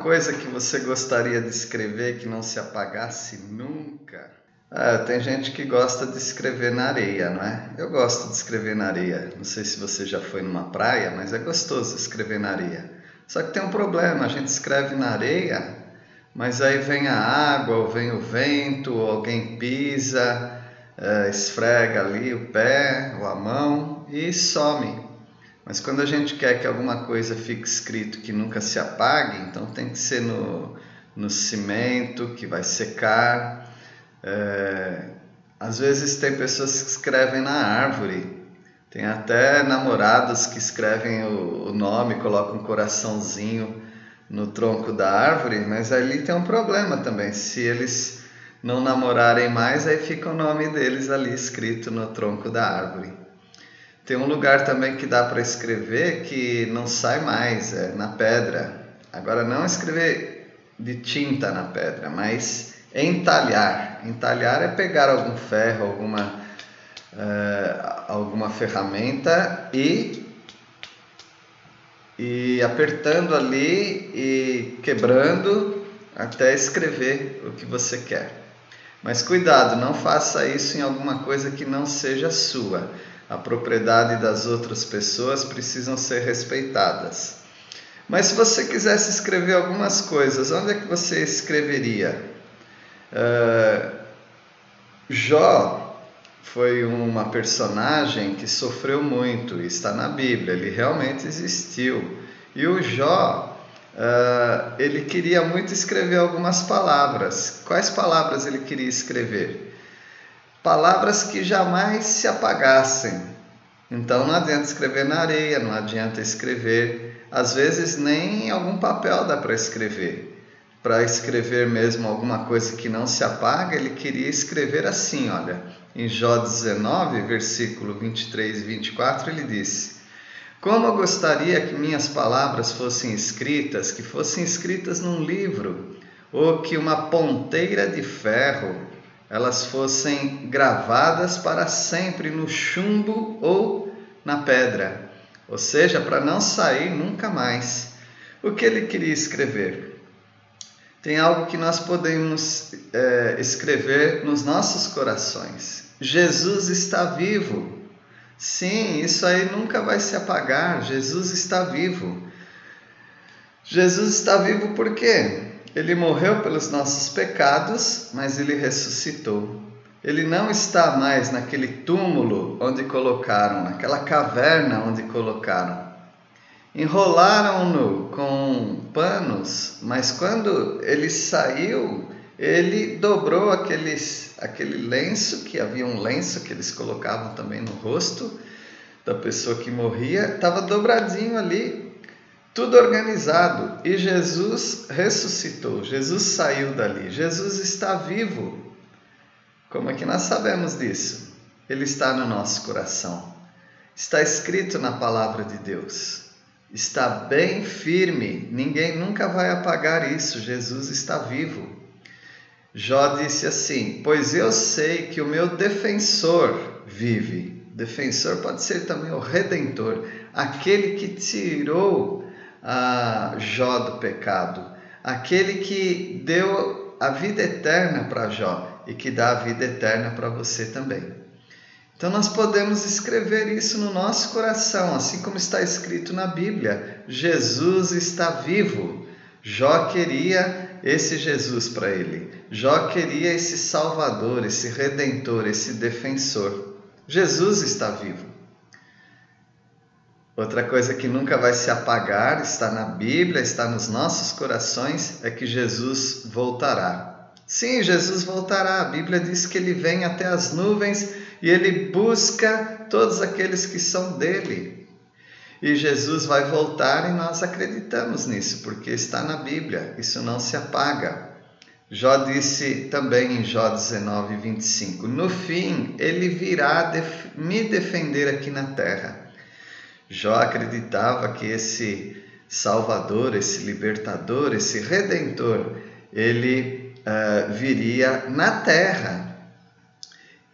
coisa que você gostaria de escrever que não se apagasse nunca? Ah, tem gente que gosta de escrever na areia, não é? Eu gosto de escrever na areia. Não sei se você já foi numa praia, mas é gostoso escrever na areia. Só que tem um problema, a gente escreve na areia, mas aí vem a água, ou vem o vento, ou alguém pisa, é, esfrega ali o pé ou a mão e some. Mas quando a gente quer que alguma coisa fique escrito que nunca se apague, então tem que ser no, no cimento que vai secar. É, às vezes tem pessoas que escrevem na árvore. Tem até namorados que escrevem o, o nome, colocam um coraçãozinho no tronco da árvore, mas ali tem um problema também. Se eles não namorarem mais, aí fica o nome deles ali escrito no tronco da árvore. Tem um lugar também que dá para escrever que não sai mais, é na pedra. Agora, não escrever de tinta na pedra, mas entalhar. Entalhar é pegar algum ferro, alguma, é, alguma ferramenta e, e apertando ali e quebrando até escrever o que você quer. Mas cuidado, não faça isso em alguma coisa que não seja sua a propriedade das outras pessoas precisam ser respeitadas. Mas se você quisesse escrever algumas coisas, onde é que você escreveria? Uh, Jó foi uma personagem que sofreu muito, está na Bíblia, ele realmente existiu. E o Jó, uh, ele queria muito escrever algumas palavras. Quais palavras ele queria escrever? Palavras que jamais se apagassem. Então não adianta escrever na areia, não adianta escrever, às vezes nem em algum papel dá para escrever. Para escrever mesmo alguma coisa que não se apaga, ele queria escrever assim, olha, em Jó 19, versículo 23 e 24, ele disse: Como eu gostaria que minhas palavras fossem escritas, que fossem escritas num livro, ou que uma ponteira de ferro elas fossem gravadas para sempre no chumbo ou na pedra, ou seja, para não sair nunca mais. O que ele queria escrever? Tem algo que nós podemos é, escrever nos nossos corações. Jesus está vivo. Sim, isso aí nunca vai se apagar. Jesus está vivo. Jesus está vivo por quê? Ele morreu pelos nossos pecados, mas ele ressuscitou. Ele não está mais naquele túmulo onde colocaram, naquela caverna onde colocaram. Enrolaram-no com panos, mas quando ele saiu, ele dobrou aqueles, aquele lenço, que havia um lenço que eles colocavam também no rosto da pessoa que morria, estava dobradinho ali, tudo organizado. E Jesus ressuscitou, Jesus saiu dali, Jesus está vivo. Como é que nós sabemos disso? Ele está no nosso coração. Está escrito na palavra de Deus. Está bem firme, ninguém nunca vai apagar isso. Jesus está vivo. Jó disse assim: Pois eu sei que o meu defensor vive. Defensor pode ser também o redentor, aquele que tirou a Jó do pecado, aquele que deu a vida eterna para Jó e que dá a vida eterna para você também. Então nós podemos escrever isso no nosso coração, assim como está escrito na Bíblia: Jesus está vivo. Jó queria esse Jesus para ele. Jó queria esse Salvador, esse Redentor, esse Defensor. Jesus está vivo. Outra coisa que nunca vai se apagar, está na Bíblia, está nos nossos corações, é que Jesus voltará. Sim, Jesus voltará. A Bíblia diz que ele vem até as nuvens e ele busca todos aqueles que são dele. E Jesus vai voltar e nós acreditamos nisso, porque está na Bíblia, isso não se apaga. Jó disse também em Jó 19, 25: No fim, ele virá me defender aqui na terra. Jó acreditava que esse Salvador, esse libertador, esse redentor, ele uh, viria na terra.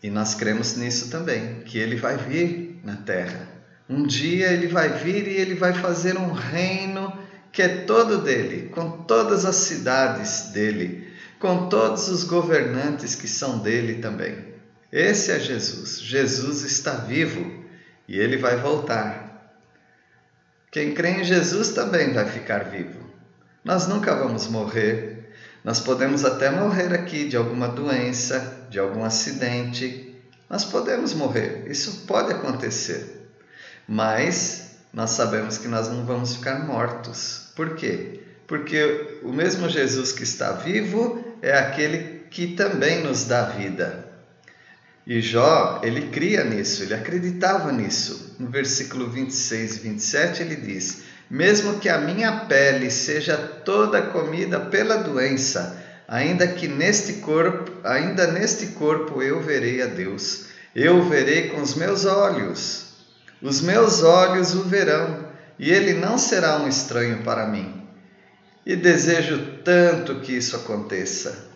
E nós cremos nisso também, que ele vai vir na terra. Um dia ele vai vir e ele vai fazer um reino que é todo dele, com todas as cidades dele, com todos os governantes que são dele também. Esse é Jesus. Jesus está vivo e ele vai voltar. Quem crê em Jesus também vai ficar vivo. Nós nunca vamos morrer. Nós podemos até morrer aqui de alguma doença, de algum acidente. Nós podemos morrer, isso pode acontecer. Mas nós sabemos que nós não vamos ficar mortos. Por quê? Porque o mesmo Jesus que está vivo é aquele que também nos dá vida. E Jó, ele cria nisso, ele acreditava nisso. No versículo 26 e 27 ele diz: Mesmo que a minha pele seja toda comida pela doença, ainda que neste corpo, ainda neste corpo eu verei a Deus. Eu o verei com os meus olhos. Os meus olhos o verão, e ele não será um estranho para mim. E desejo tanto que isso aconteça.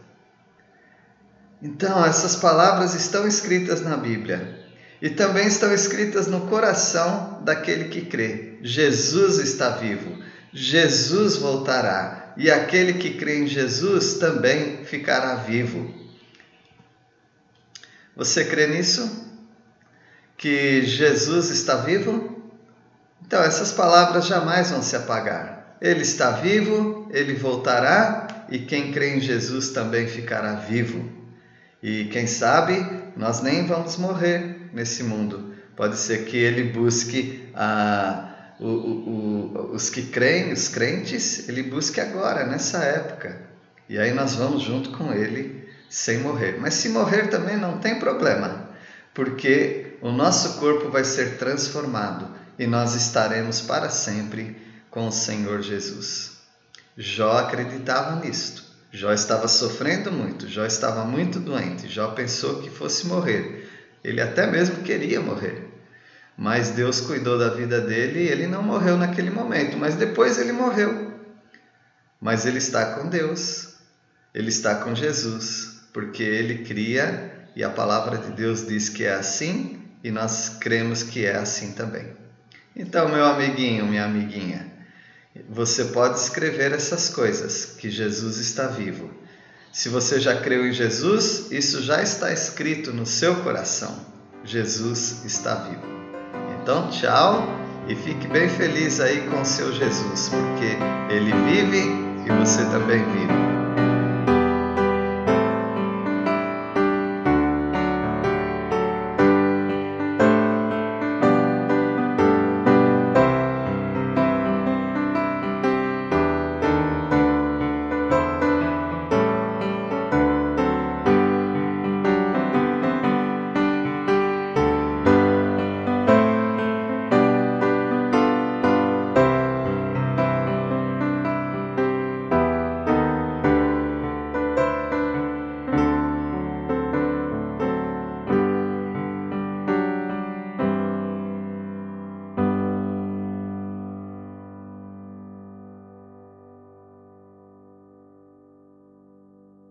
Então, essas palavras estão escritas na Bíblia e também estão escritas no coração daquele que crê. Jesus está vivo, Jesus voltará e aquele que crê em Jesus também ficará vivo. Você crê nisso? Que Jesus está vivo? Então, essas palavras jamais vão se apagar. Ele está vivo, ele voltará e quem crê em Jesus também ficará vivo. E quem sabe nós nem vamos morrer nesse mundo. Pode ser que ele busque a, o, o, os que creem, os crentes, ele busque agora, nessa época. E aí nós vamos junto com ele sem morrer. Mas se morrer também não tem problema, porque o nosso corpo vai ser transformado e nós estaremos para sempre com o Senhor Jesus. Jó acreditava nisto. Jó estava sofrendo muito, Jó estava muito doente, Jó pensou que fosse morrer. Ele até mesmo queria morrer. Mas Deus cuidou da vida dele e ele não morreu naquele momento, mas depois ele morreu. Mas ele está com Deus, ele está com Jesus, porque ele cria e a palavra de Deus diz que é assim e nós cremos que é assim também. Então, meu amiguinho, minha amiguinha, você pode escrever essas coisas, que Jesus está vivo. Se você já creu em Jesus, isso já está escrito no seu coração. Jesus está vivo. Então, tchau e fique bem feliz aí com o seu Jesus, porque ele vive e você também vive.